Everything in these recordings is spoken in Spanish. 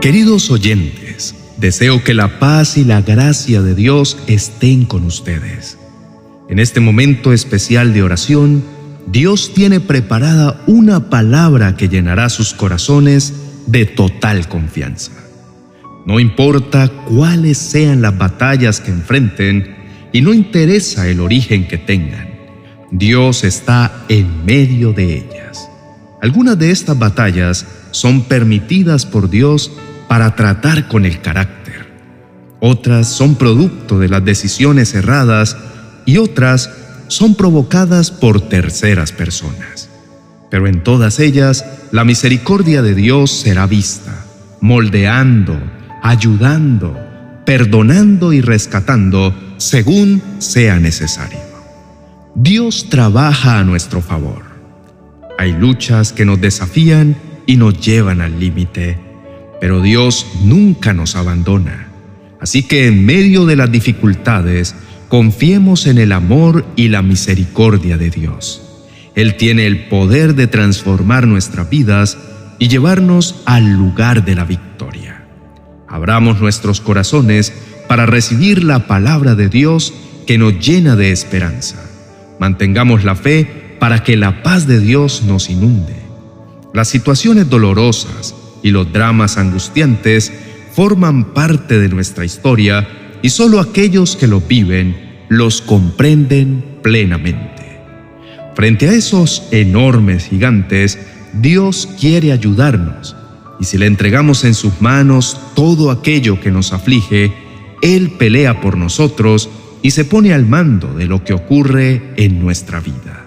Queridos oyentes, deseo que la paz y la gracia de Dios estén con ustedes. En este momento especial de oración, Dios tiene preparada una palabra que llenará sus corazones de total confianza. No importa cuáles sean las batallas que enfrenten y no interesa el origen que tengan, Dios está en medio de ellas. Algunas de estas batallas son permitidas por Dios para tratar con el carácter. Otras son producto de las decisiones erradas y otras son provocadas por terceras personas. Pero en todas ellas, la misericordia de Dios será vista, moldeando, ayudando, perdonando y rescatando según sea necesario. Dios trabaja a nuestro favor. Hay luchas que nos desafían y nos llevan al límite pero Dios nunca nos abandona. Así que en medio de las dificultades, confiemos en el amor y la misericordia de Dios. Él tiene el poder de transformar nuestras vidas y llevarnos al lugar de la victoria. Abramos nuestros corazones para recibir la palabra de Dios que nos llena de esperanza. Mantengamos la fe para que la paz de Dios nos inunde. Las situaciones dolorosas, y los dramas angustiantes forman parte de nuestra historia y solo aquellos que lo viven los comprenden plenamente. Frente a esos enormes gigantes, Dios quiere ayudarnos y si le entregamos en sus manos todo aquello que nos aflige, Él pelea por nosotros y se pone al mando de lo que ocurre en nuestra vida.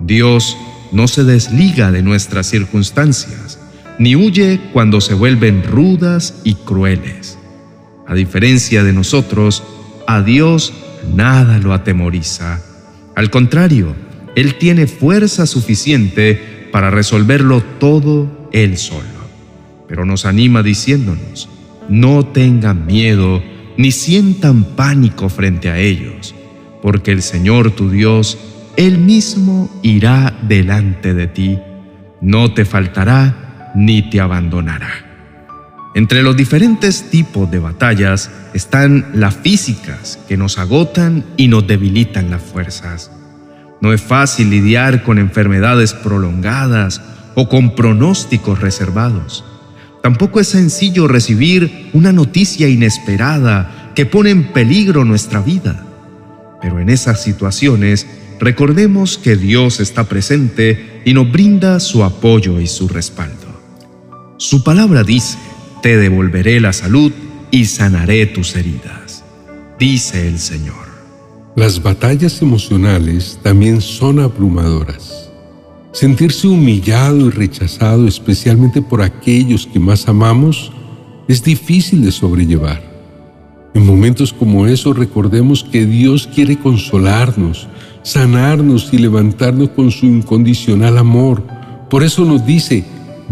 Dios no se desliga de nuestras circunstancias, ni huye cuando se vuelven rudas y crueles. A diferencia de nosotros, a Dios nada lo atemoriza. Al contrario, Él tiene fuerza suficiente para resolverlo todo Él solo. Pero nos anima diciéndonos, no tengan miedo ni sientan pánico frente a ellos, porque el Señor tu Dios, Él mismo irá delante de ti. No te faltará ni te abandonará. Entre los diferentes tipos de batallas están las físicas que nos agotan y nos debilitan las fuerzas. No es fácil lidiar con enfermedades prolongadas o con pronósticos reservados. Tampoco es sencillo recibir una noticia inesperada que pone en peligro nuestra vida. Pero en esas situaciones recordemos que Dios está presente y nos brinda su apoyo y su respaldo. Su palabra dice, te devolveré la salud y sanaré tus heridas, dice el Señor. Las batallas emocionales también son abrumadoras. Sentirse humillado y rechazado, especialmente por aquellos que más amamos, es difícil de sobrellevar. En momentos como esos recordemos que Dios quiere consolarnos, sanarnos y levantarnos con su incondicional amor. Por eso nos dice,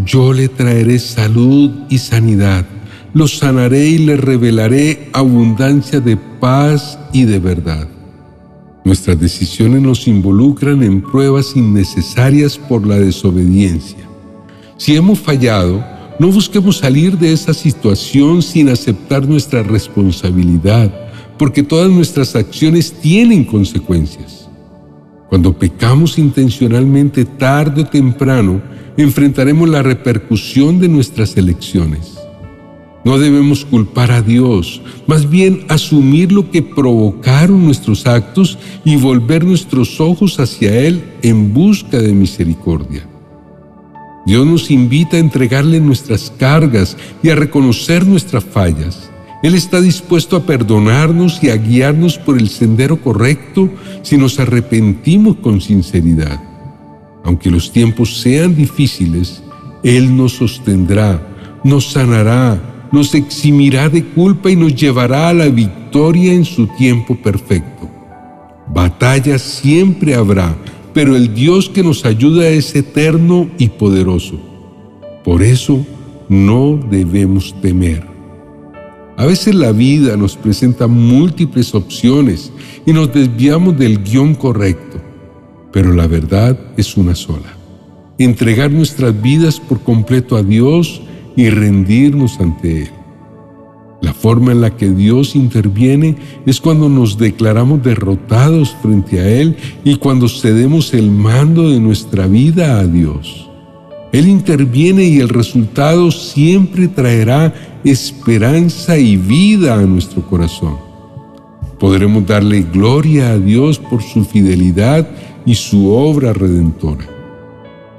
yo le traeré salud y sanidad, lo sanaré y le revelaré abundancia de paz y de verdad. Nuestras decisiones nos involucran en pruebas innecesarias por la desobediencia. Si hemos fallado, no busquemos salir de esa situación sin aceptar nuestra responsabilidad, porque todas nuestras acciones tienen consecuencias. Cuando pecamos intencionalmente tarde o temprano, enfrentaremos la repercusión de nuestras elecciones. No debemos culpar a Dios, más bien asumir lo que provocaron nuestros actos y volver nuestros ojos hacia Él en busca de misericordia. Dios nos invita a entregarle nuestras cargas y a reconocer nuestras fallas. Él está dispuesto a perdonarnos y a guiarnos por el sendero correcto si nos arrepentimos con sinceridad. Aunque los tiempos sean difíciles, Él nos sostendrá, nos sanará, nos eximirá de culpa y nos llevará a la victoria en su tiempo perfecto. Batalla siempre habrá, pero el Dios que nos ayuda es eterno y poderoso. Por eso no debemos temer. A veces la vida nos presenta múltiples opciones y nos desviamos del guion correcto pero la verdad es una sola. Entregar nuestras vidas por completo a Dios y rendirnos ante Él. La forma en la que Dios interviene es cuando nos declaramos derrotados frente a Él y cuando cedemos el mando de nuestra vida a Dios. Él interviene y el resultado siempre traerá esperanza y vida a nuestro corazón. Podremos darle gloria a Dios por su fidelidad y su obra redentora.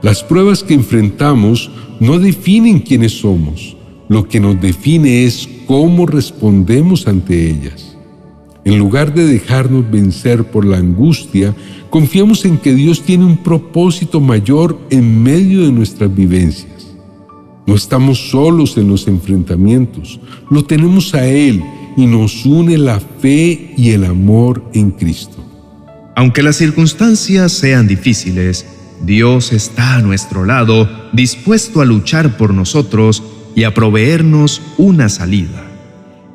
Las pruebas que enfrentamos no definen quiénes somos, lo que nos define es cómo respondemos ante ellas. En lugar de dejarnos vencer por la angustia, confiamos en que Dios tiene un propósito mayor en medio de nuestras vivencias. No estamos solos en los enfrentamientos, lo tenemos a Él y nos une la fe y el amor en Cristo. Aunque las circunstancias sean difíciles, Dios está a nuestro lado, dispuesto a luchar por nosotros y a proveernos una salida.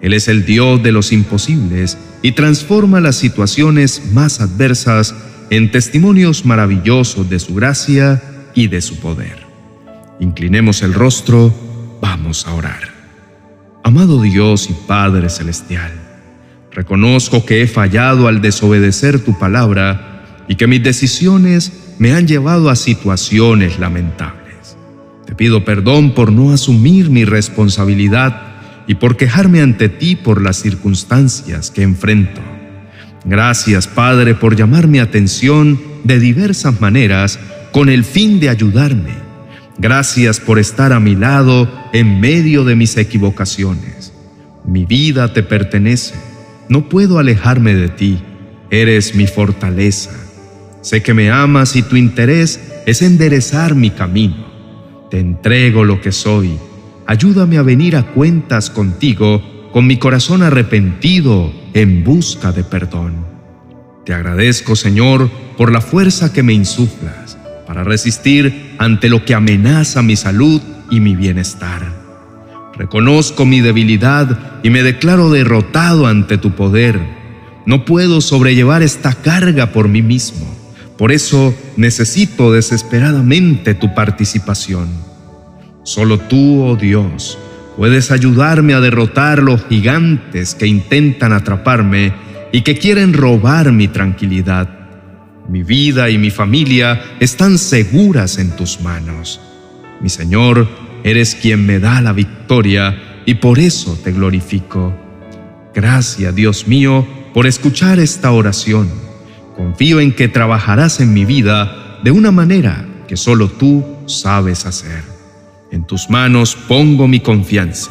Él es el Dios de los imposibles y transforma las situaciones más adversas en testimonios maravillosos de su gracia y de su poder. Inclinemos el rostro, vamos a orar. Amado Dios y Padre Celestial, reconozco que he fallado al desobedecer tu palabra y que mis decisiones me han llevado a situaciones lamentables. Te pido perdón por no asumir mi responsabilidad y por quejarme ante ti por las circunstancias que enfrento. Gracias, Padre, por llamar mi atención de diversas maneras con el fin de ayudarme. Gracias por estar a mi lado en medio de mis equivocaciones. Mi vida te pertenece. No puedo alejarme de ti. Eres mi fortaleza. Sé que me amas y tu interés es enderezar mi camino. Te entrego lo que soy. Ayúdame a venir a cuentas contigo con mi corazón arrepentido en busca de perdón. Te agradezco, Señor, por la fuerza que me insuflas para resistir ante lo que amenaza mi salud y mi bienestar. Reconozco mi debilidad y me declaro derrotado ante tu poder. No puedo sobrellevar esta carga por mí mismo. Por eso necesito desesperadamente tu participación. Solo tú, oh Dios, puedes ayudarme a derrotar los gigantes que intentan atraparme y que quieren robar mi tranquilidad. Mi vida y mi familia están seguras en tus manos. Mi Señor, eres quien me da la victoria y por eso te glorifico. Gracias, Dios mío, por escuchar esta oración Confío en que trabajarás en mi vida de una manera que solo tú sabes hacer. En tus manos pongo mi confianza.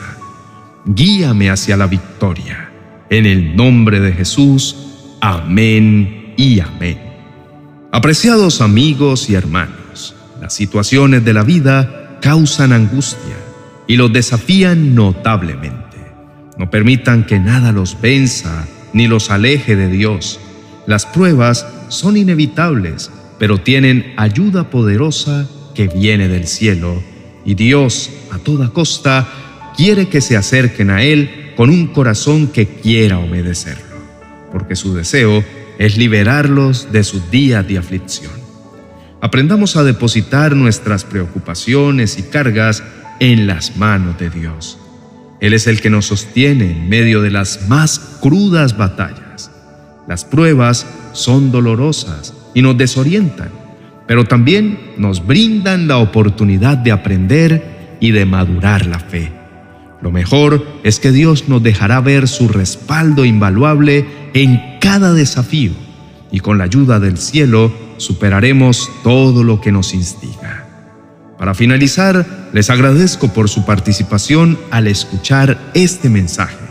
Guíame hacia la victoria. En el nombre de Jesús. Amén y amén. Apreciados amigos y hermanos, las situaciones de la vida causan angustia y los desafían notablemente. No permitan que nada los venza ni los aleje de Dios las pruebas son inevitables, pero tienen ayuda poderosa que viene del cielo, y Dios, a toda costa, quiere que se acerquen a Él con un corazón que quiera obedecerlo, porque su deseo es liberarlos de sus días de aflicción. Aprendamos a depositar nuestras preocupaciones y cargas en las manos de Dios. Él es el que nos sostiene en medio de las más crudas batallas las pruebas son dolorosas y nos desorientan, pero también nos brindan la oportunidad de aprender y de madurar la fe. Lo mejor es que Dios nos dejará ver su respaldo invaluable en cada desafío y con la ayuda del cielo superaremos todo lo que nos instiga. Para finalizar, les agradezco por su participación al escuchar este mensaje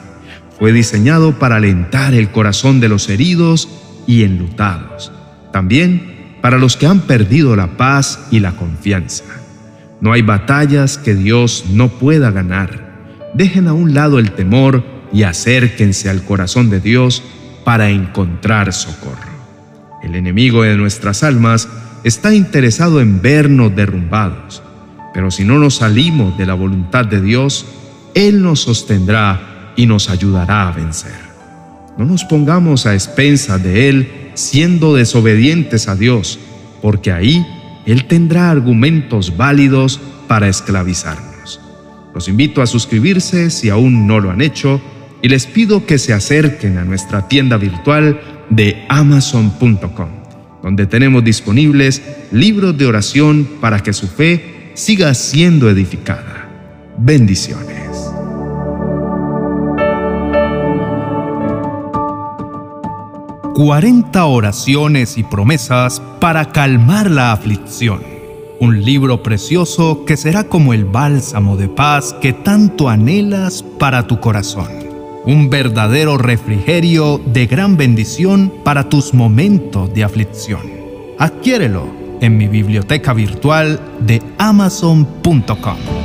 fue diseñado para alentar el corazón de los heridos y enlutados, también para los que han perdido la paz y la confianza. No hay batallas que Dios no pueda ganar. Dejen a un lado el temor y acérquense al corazón de Dios para encontrar socorro. El enemigo de nuestras almas está interesado en vernos derrumbados, pero si no nos salimos de la voluntad de Dios, Él nos sostendrá y nos ayudará a vencer. No nos pongamos a expensas de Él siendo desobedientes a Dios, porque ahí Él tendrá argumentos válidos para esclavizarnos. Los invito a suscribirse si aún no lo han hecho y les pido que se acerquen a nuestra tienda virtual de amazon.com, donde tenemos disponibles libros de oración para que su fe siga siendo edificada. Bendiciones. «40 oraciones y promesas para calmar la aflicción» un libro precioso que será como el bálsamo de paz que tanto anhelas para tu corazón. Un verdadero refrigerio de gran bendición para tus momentos de aflicción. Adquiérelo en mi biblioteca virtual de amazon.com.